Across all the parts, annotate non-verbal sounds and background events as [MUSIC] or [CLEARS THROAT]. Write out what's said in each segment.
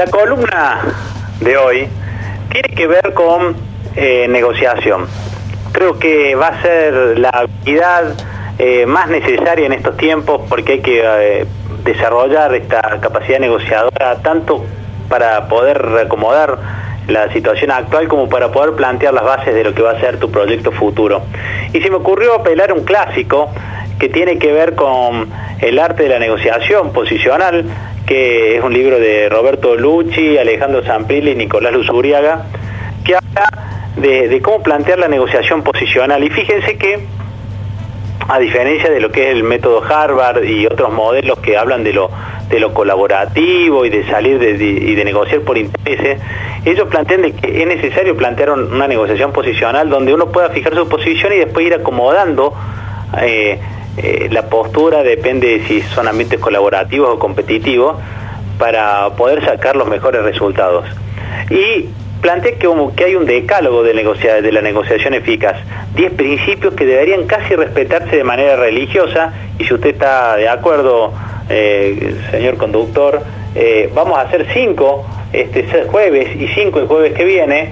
La columna de hoy tiene que ver con eh, negociación. Creo que va a ser la habilidad eh, más necesaria en estos tiempos porque hay que eh, desarrollar esta capacidad negociadora tanto para poder reacomodar la situación actual como para poder plantear las bases de lo que va a ser tu proyecto futuro. Y se me ocurrió apelar un clásico que tiene que ver con el arte de la negociación posicional, que es un libro de Roberto Lucci, Alejandro Zamprilli y Nicolás Luzuriaga, que habla de, cómo plantear la negociación posicional. Y fíjense que, a diferencia de lo que es el método Harvard y otros modelos que hablan de lo, de lo colaborativo y de salir y de negociar por intereses, ellos plantean que es necesario plantear una negociación posicional donde uno pueda fijar su posición y después ir acomodando eh, eh, la postura, depende de si son ambientes colaborativos o competitivos, para poder sacar los mejores resultados. Y planteé que, hay un decálogo de, de la negociación eficaz, 10 principios que deberían casi respetarse de manera religiosa, y si usted está de acuerdo, eh, señor conductor, vamos a hacer 5 este jueves y 5 el jueves que viene,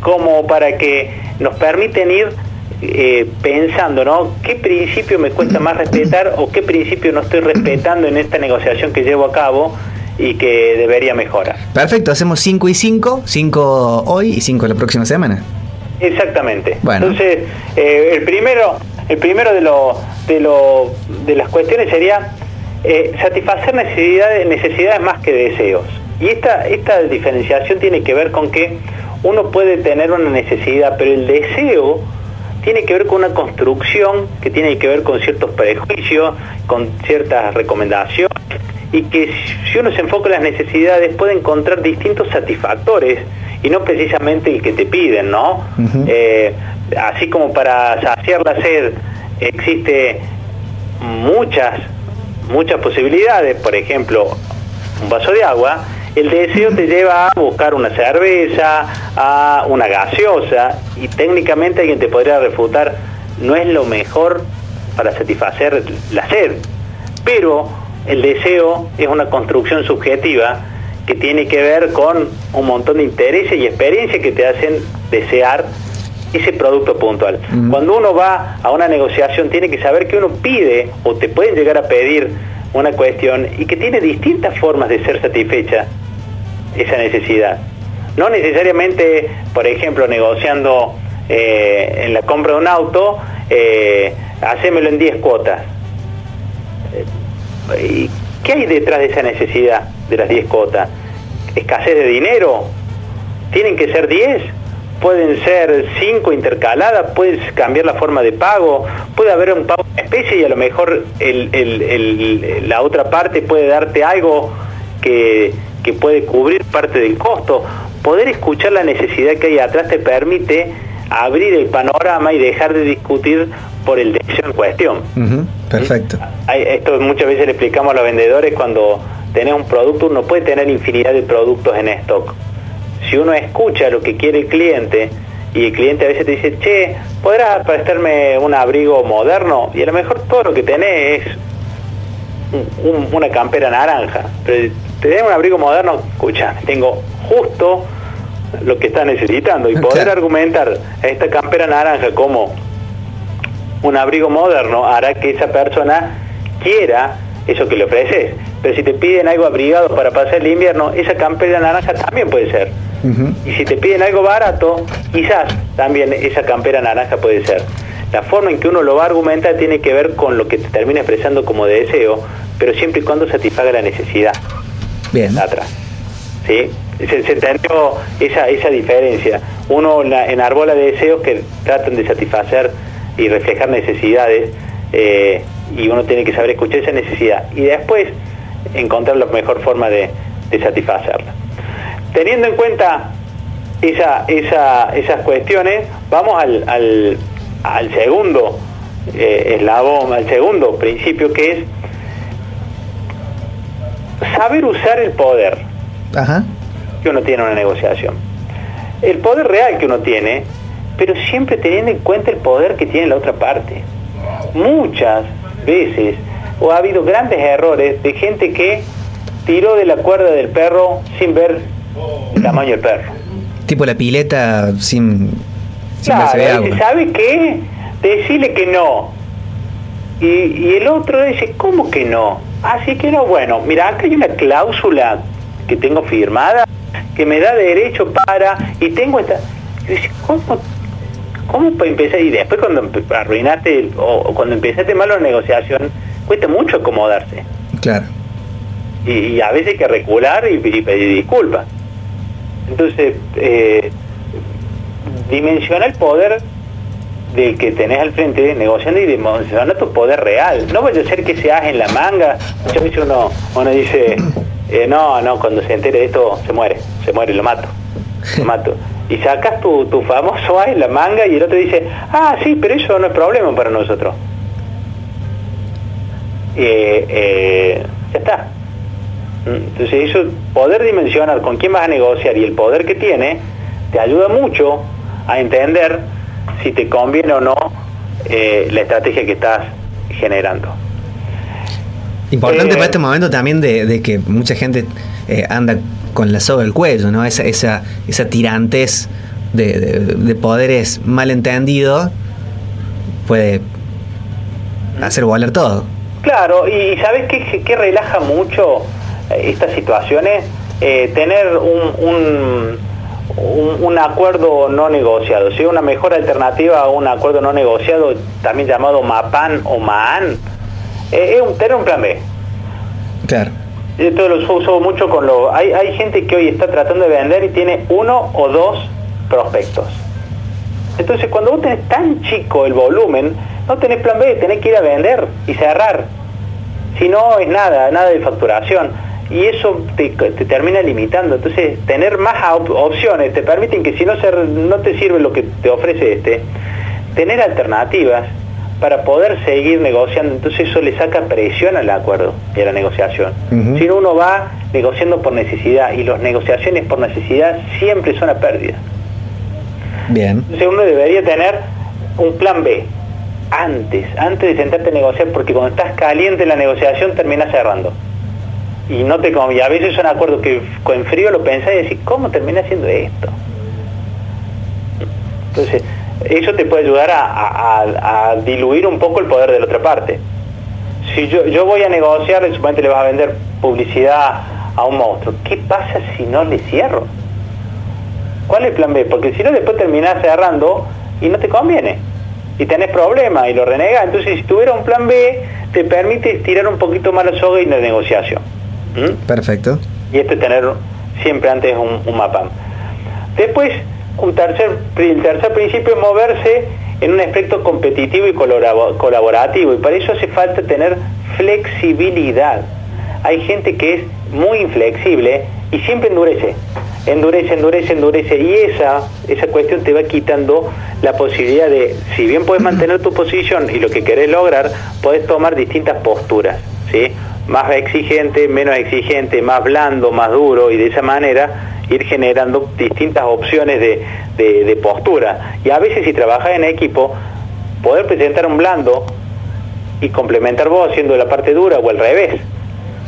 como para que nos permiten ir eh, pensando, ¿no? ¿Qué principio me cuesta más respetar o qué principio no estoy respetando en esta negociación que llevo a cabo y que debería mejorar? Perfecto, hacemos 5 y 5, 5 hoy y 5 la próxima semana. Exactamente. Entonces, eh, el primero, el primero de, lo, de, lo, de las cuestiones sería eh, satisfacer necesidades, necesidades más que deseos. Y esta, esta diferenciación tiene que ver con que uno puede tener una necesidad, pero el deseo tiene que ver con una construcción que tiene que ver con ciertos prejuicios, con ciertas recomendaciones, y que si uno se enfoca en las necesidades puede encontrar distintos satisfactores y no precisamente el que te piden, ¿no? Eh, así como para saciar la sed existe muchas, muchas posibilidades, por ejemplo, un vaso de agua, el deseo te lleva a buscar una cerveza, a una gaseosa, y técnicamente alguien te podría refutar, no es lo mejor para satisfacer la sed, pero el deseo es una construcción subjetiva que tiene que ver con un montón de intereses y experiencias que te hacen desear ese producto puntual. Cuando uno va a una negociación tiene que saber que uno pide o te pueden llegar a pedir una cuestión y que tiene distintas formas de ser satisfecha esa necesidad. No necesariamente, por ejemplo, negociando eh, en la compra de un auto, eh, hacémelo en 10 cuotas. Eh, ¿Y qué hay detrás de esa necesidad de las 10 cuotas? ¿Escasez de dinero? ¿Tienen que ser 10? pueden ser 5 intercaladas, puedes cambiar la forma de pago, puede haber un pago especie y a lo mejor la otra parte puede darte algo que, que puede cubrir parte del costo. Poder escuchar la necesidad que hay atrás te permite abrir el panorama y dejar de discutir por el deseo en cuestión. perfecto. Esto muchas veces le explicamos a los vendedores cuando tenés un producto, uno puede tener infinidad de productos en stock. Si uno escucha lo que quiere el cliente y el cliente a veces te dice, che, ¿podrás prestarme un abrigo moderno? Y a lo mejor todo lo que tenés es una campera naranja, pero te den un abrigo moderno, escucha, tengo justo lo que está necesitando y poder argumentar esta campera naranja como un abrigo moderno hará que esa persona quiera eso que le ofreces. Pero si te piden algo abrigado para pasar el invierno, esa campera naranja también puede ser. Y si te piden algo barato, quizás también esa campera naranja puede ser. La forma en que uno lo va a argumentar tiene que ver con lo que te termina expresando como deseo, pero siempre y cuando satisfaga la necesidad. Bien. Atrás. ¿Sí? Se, se entendió esa, esa diferencia. Uno enarbola deseos que tratan de satisfacer y reflejar necesidades eh, y uno tiene que saber escuchar esa necesidad y después encontrar la mejor forma de, satisfacerla. Teniendo en cuenta esa, esas cuestiones, vamos al, al, segundo eh, eslabón, al segundo principio que es saber usar el poder que uno tiene en una negociación. El poder real que uno tiene, pero siempre teniendo en cuenta el poder que tiene la otra parte. Muchas veces o ha habido grandes errores de gente que tiró de la cuerda del perro sin ver el tamaño del perro. Tipo la pileta sin, sin Claro, de agua. ¿sabe qué? Decirle que no. Y, y el otro dice, ¿cómo que no? Así que no, bueno, mira, acá hay una cláusula que tengo firmada que me da derecho para... Y tengo esta... Y dice, ¿cómo? ¿Cómo para empezar? Y después cuando arruinaste o, o cuando empezaste mal la negociación, cuesta mucho acomodarse. Claro. Y, y a veces hay que recular y, y pedir disculpas. Entonces, eh, dimensiona el poder del que tenés al frente negociando y dimensiona tu poder real. No vaya a ser que se haga en la manga. Muchas veces uno, uno dice, [CLEARS THROAT] eh, no, no, cuando se entere de esto se muere, se muere, lo mato, lo mato. Y sacas tu, tu famoso A en la manga y el otro dice, ah, sí, pero eso no es problema para nosotros. Eh, eh, ya está. Entonces eso, poder dimensionar con quién vas a negociar y el poder que tiene, te ayuda mucho a entender si te conviene o no eh, la estrategia que estás generando. Importante Eh, para este momento también de, de que mucha gente eh, anda con la soga al cuello, ¿no? Esa, esa, esa tirantez de, de- de poderes malentendidos puede hacer volar todo. Claro, y ¿sabes qué, qué relaja mucho estas situaciones? Eh, tener un, un, un- un acuerdo no negociado, ¿sí? una mejor alternativa a un acuerdo no negociado, también llamado MAPAN o MAAN, eh, es un, tener un plan B. Claro. Esto lo uso, uso mucho con lo... Hay, hay gente que hoy está tratando de vender y tiene uno o dos prospectos. Entonces, cuando vos tenés tan chico el volumen, no tenés plan B, tenés que ir a vender y cerrar. Si no, es nada, nada de facturación. Y eso te, te termina limitando. Entonces, tener más op- opciones te permiten que si no, se, no te sirve lo que te ofrece este, tener alternativas para poder seguir negociando. Entonces, eso le saca presión al acuerdo y a la negociación. Ujú. Si no, uno va negociando por necesidad y las negociaciones por necesidad siempre son a pérdida. Bien. Entonces uno debería tener un plan B antes, antes de sentarte a negociar, porque cuando estás caliente en la negociación terminas cerrando. Y no te y a veces son acuerdos que en frío lo pensás y decís, ¿cómo termina haciendo esto? Entonces, eso te puede ayudar a, diluir un poco el poder de la otra parte. Si yo, yo voy a negociar, suponete le vas a vender publicidad a un monstruo, ¿qué pasa si no le cierro? ¿Cuál es el plan B? Porque si no, después terminás cerrando y no te conviene. Y tenés problemas y lo renegas. Entonces, si tuviera un plan B, te permite estirar un poquito más la soga y la negociación. ¿Mm? Perfecto. Y esto es tener siempre antes un, un mapa. Después, un tercer, el tercer principio es moverse en un aspecto competitivo y colaborativo. Y para eso hace falta tener flexibilidad. Hay gente que es muy inflexible y siempre endurece. Endurece, endurece, endurece. Y esa, esa cuestión te va quitando la posibilidad de, si bien puedes mantener tu posición y lo que querés lograr, podés tomar distintas posturas. ¿sí? Más exigente, menos exigente, más blando, más duro. Y de esa manera ir generando distintas opciones de, de- de postura. Y a veces si trabajas en equipo, poder presentar un blando y complementar vos haciendo la parte dura o al revés.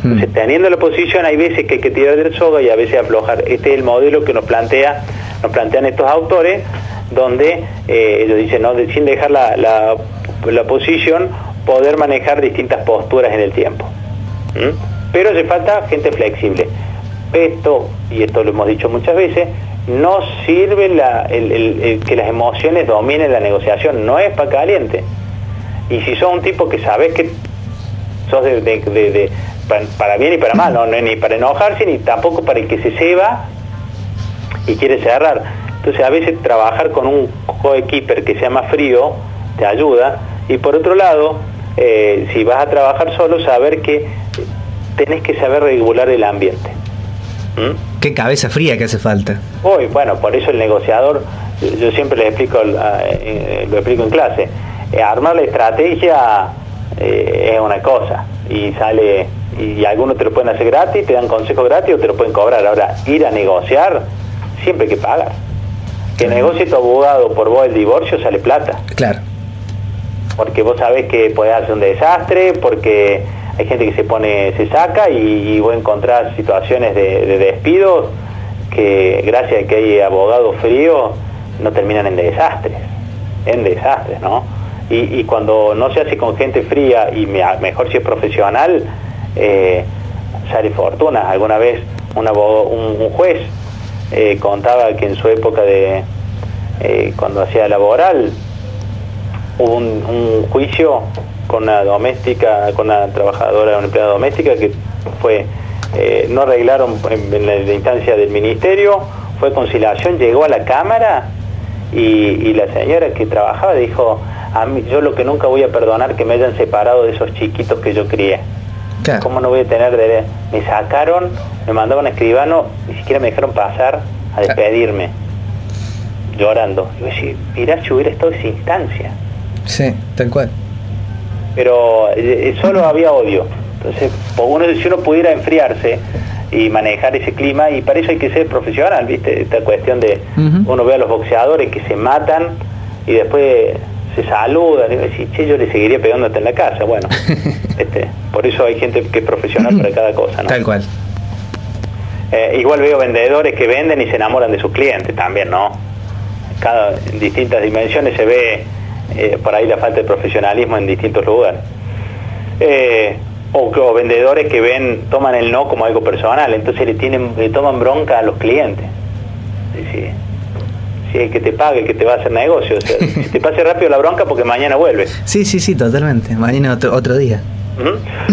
Entonces, teniendo la posición, hay veces que hay que tirar del soga y a veces aflojar. Este es el modelo que nos plantea, nos plantean estos autores, donde eh, ellos dicen, ¿no? De- sin dejar la, la- la posición, poder manejar distintas posturas en el tiempo. ¿Mm? Pero hace falta gente flexible. Esto, y esto lo hemos dicho muchas veces, no sirve la- el- que las emociones dominen la negociación, no es para caliente. Y si sos un tipo que sabes que sos de, de- de- de- pa- para bien y para mal, ¿no? no es ni para enojarse ni tampoco para el que se ceba y quiere cerrar. Entonces a veces trabajar con un coequiper que sea más frío te ayuda y por otro lado, eh, si vas a trabajar solo, saber que tenés que saber regular el ambiente. ¿Mm? Qué cabeza fría que hace falta. Hoy, bueno, por eso el negociador, yo- siempre le explico, ah, eh, lo explico en clase, eh, armar la estrategia eh, es una cosa y sale, y algunos te lo pueden hacer gratis, te dan consejos gratis o te lo pueden cobrar. Ahora, ir a negociar, siempre hay que pagar. Que negocie tu abogado por vos el divorcio sale plata Claro. porque vos sabés que podés hacer un desastre, porque hay gente que se pone, se saca y, voy a encontrar situaciones de, de despidos que gracias a que hay abogados fríos no terminan en desastres, en desastres, ¿no? Y, cuando no se hace con gente fría y mejor si es profesional, eh, sale fortuna. Alguna vez un, juez eh, contaba que en su época de eh, cuando hacía laboral hubo un, juicio con una doméstica, con una trabajadora, una empleada doméstica que fue no arreglaron en, la instancia del ministerio, fue conciliación, llegó a la cámara y, la señora que trabajaba dijo, a mí, yo lo que nunca voy a perdonar que me hayan separado de esos chiquitos que yo crié. ¿Cómo no voy a tener de... Me sacaron, me mandaban a escribano, ni siquiera me dejaron pasar a despedirme, llorando. Y yo decía, mirá si hubiera estado esa instancia. Sí, tal cual. Pero eh, eh, solo había odio. Entonces, uno, si uno pudiera enfriarse, y manejar ese clima y para eso hay que ser profesional, ¿viste? Esta cuestión de uno ve a los boxeadores que se matan y después se saludan y decís, che, yo le seguiría pegándote en la casa. Bueno, [LAUGHS] este, por eso hay gente que es profesional para cada cosa, ¿no? Tal cual. Eh, igual veo vendedores que venden y se enamoran de sus clientes también, ¿no? Cada, en distintas dimensiones se ve eh, por ahí la falta de profesionalismo en distintos lugares. Eh, o, vendedores que ven, toman el no como algo personal, entonces le tienen, le toman bronca a los clientes. Sí, sí. que te pague, que te va a hacer negocio. O sea, [LAUGHS] si te pase rápido la bronca porque mañana vuelve. Sí, sí, sí, totalmente. Mañana otro, otro día.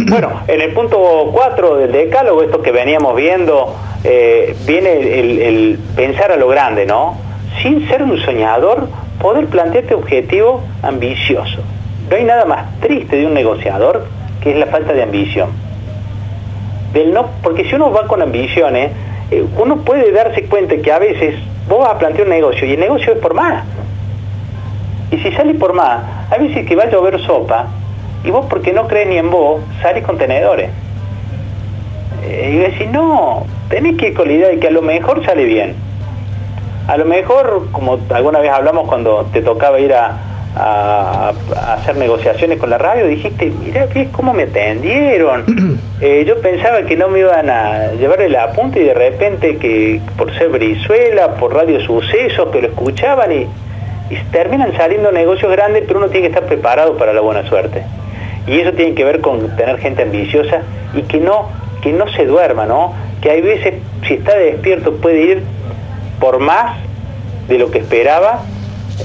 Bueno, en el punto 4 del decálogo, esto que veníamos viendo, eh, viene el, pensar a lo grande, ¿no? Sin ser un soñador, poder plantearte objetivo ambicioso. No hay nada más triste de un negociador que es la falta de ambición. Del no, porque si uno va con ambiciones, eh, uno puede darse cuenta que a veces vos vas a plantear un negocio y el negocio es por más. Y si sale por más, a veces que va a llover sopa y vos porque no crees ni en vos, salís con tenedores. Eh, y decís, no, tenés que ir con la idea de que a lo mejor sale bien. A lo mejor, como alguna vez hablamos cuando te tocaba ir a, a, hacer negociaciones con la radio, dijiste, mira, cómo me atendieron. [CLEARS THROAT] Eh, yo pensaba que no me iban a llevar el apunte y de repente que por ser Brizuela, por Radio Sucesos, que lo escuchaban y, terminan saliendo negocios grandes, pero uno tiene que estar preparado para la buena suerte. Y eso tiene que ver con tener gente ambiciosa y que no, que no se duerma, ¿no? Que hay veces, si está despierto, puede ir por más de lo que esperaba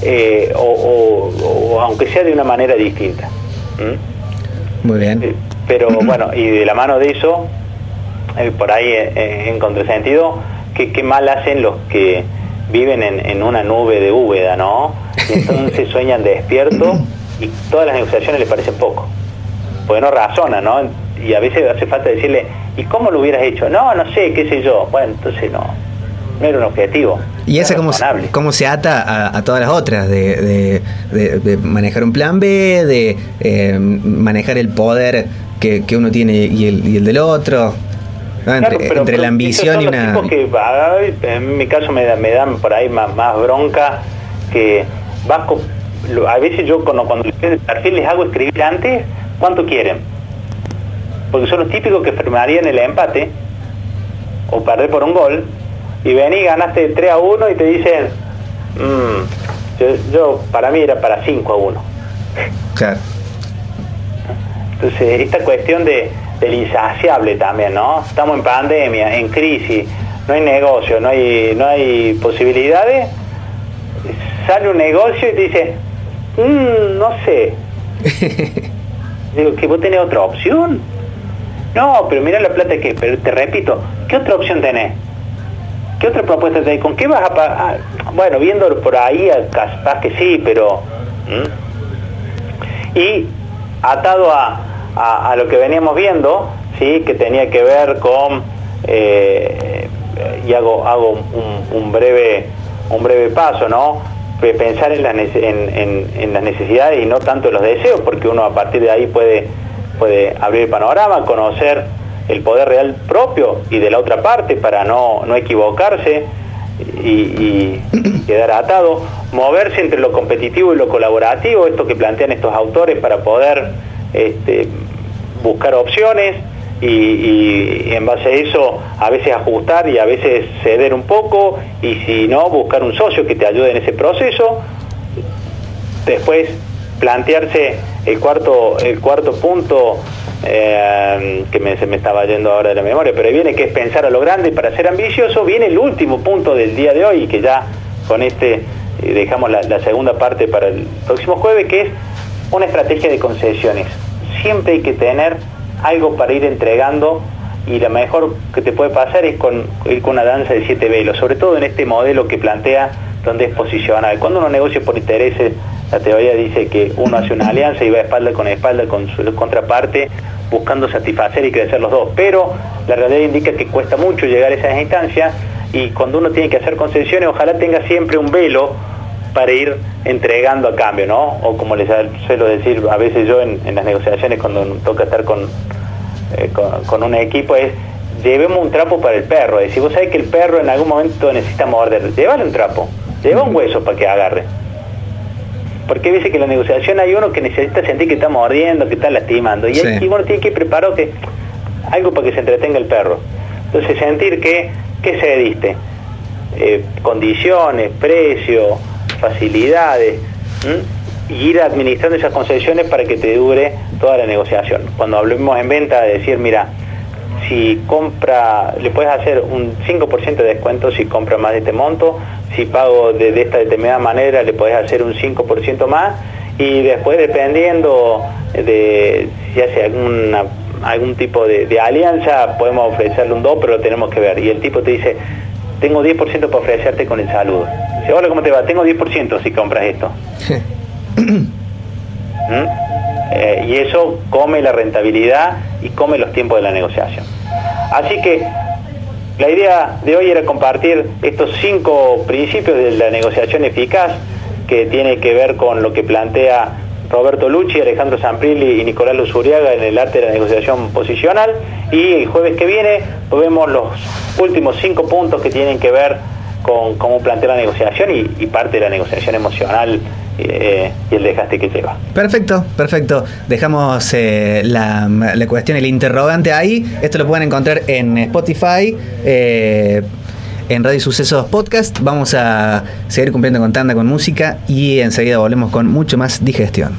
eh, o, aunque sea de una manera distinta. Muy bien. Eh, pero [CLEARS THROAT] bueno, y de la mano de eso, eh, por ahí en contrasentido, ¿qué, ¿qué, mal hacen los que viven en, una nube de úbeda, ¿no? Y entonces [LAUGHS] sueñan despierto y todas las negociaciones les parecen poco. Porque no razonan, ¿no? Y a veces hace falta decirle, ¿y cómo lo hubieras hecho? No, no sé, qué sé yo. Bueno, entonces no, no era un objetivo. ¿Y esa cómo, cómo, se ata a, todas las otras? De, manejar un plan B, de eh, manejar el poder que, uno tiene y el, del otro. entre, la ambición y una... Que, en mi caso me, me dan por ahí más, más bronca que vasco a veces yo cuando, cuando les perfil les hago escribir antes cuánto quieren. Porque son los típicos que firmarían el empate o perder por un gol y vení, ganaste 3 a 1 y te dicen, mmm, yo, para mí era para 5 a 1. Claro. Entonces, esta cuestión de, del insaciable también, ¿no? Estamos en pandemia, en crisis, no hay negocio, no hay, no hay posibilidades. Sale un negocio y te dice, mmm, no sé. [LAUGHS] Digo, ¿que vos tenés otra opción? No, pero mira la plata que, pero te repito, ¿qué otra opción tenés? ¿Qué otra propuesta tenés? ¿Con qué vas a pagar? Bueno, viéndolo por ahí, capaz que sí, pero... Y atado a, lo que veníamos viendo, ¿sí? que tenía que ver con... Eh, y hago, hago un, breve, un breve paso, ¿no? Pensar en, las necesidades y no tanto los deseos, porque uno a partir de ahí puede, puede abrir el panorama, conocer el poder real propio y de la otra parte para no, equivocarse y, [CLEARS THROAT] quedar atado, moverse entre lo competitivo y lo colaborativo, esto que plantean estos autores para poder este, buscar opciones y, en base a eso a veces ajustar y a veces ceder un poco y si no, buscar un socio que te ayude en ese proceso. Después plantearse el cuarto, el cuarto punto eh, que me, se me estaba yendo ahora de la memoria, pero viene que es pensar a lo grande para ser ambicioso, viene el último punto del día de hoy, que ya con este eh, dejamos la, segunda parte para el próximo jueves, que es una estrategia de concesiones. Siempre hay que tener algo para ir entregando y lo mejor que te puede pasar es con, ir con una danza de siete velos, sobre todo en este modelo que plantea donde es posicional. Cuando uno negocia por intereses, la teoría dice que uno hace una alianza y va espalda con espalda con su contraparte buscando satisfacer y crecer los dos, pero la realidad indica que cuesta mucho llegar a esas instancias y cuando uno tiene que hacer concesiones, ojalá tenga siempre un velo para ir entregando a cambio, ¿no? O como les suelo decir a veces yo en, las negociaciones cuando toca estar eh, con, con, un equipo es llevemos un trapo para el perro. Es decir, vos sabés que el perro en algún momento necesita morder, llévale un trapo, lleva un hueso para que agarre. Porque dice que en la negociación hay uno que necesita sentir que está mordiendo, que está lastimando. Y, hay, uno tiene que preparar que, algo para que se entretenga el perro. Entonces sentir que, ¿qué se diste? Eh, condiciones, precio, facilidades, y ir administrando esas concesiones para que te dure toda la negociación. Cuando hablemos en venta, decir, mira, si compra, le puedes hacer un 5% de descuento si compra más de este monto, si pago de, esta determinada manera, le puedes hacer un 5% más, y después dependiendo de si hace alguna, algún tipo de, alianza, podemos ofrecerle un 2, pero lo tenemos que ver. Y el tipo te dice, tengo 10% para ofrecerte con el saludo. Dice, hola, ¿cómo te va? Tengo 10% si compras esto. [LAUGHS] ¿Mm? Eh, y eso come la rentabilidad y come los tiempos de la negociación. Así que la idea de hoy era compartir estos cinco principios de la negociación eficaz que tiene que ver con lo que plantea Roberto Lucci, Alejandro Zamprilli y Nicolás Luzuriaga en el arte de la negociación posicional. Y el jueves que viene vemos los últimos cinco puntos que tienen que ver con cómo plantea la negociación y, parte de la negociación emocional eh, y el dejaste que lleva. Perfecto, perfecto. Dejamos eh, la, cuestión, el interrogante ahí. Esto lo pueden encontrar en Spotify. Eh, en Radio Sucesos Podcast. Vamos a seguir cumpliendo con tanda con música y enseguida volvemos con mucho más digestión.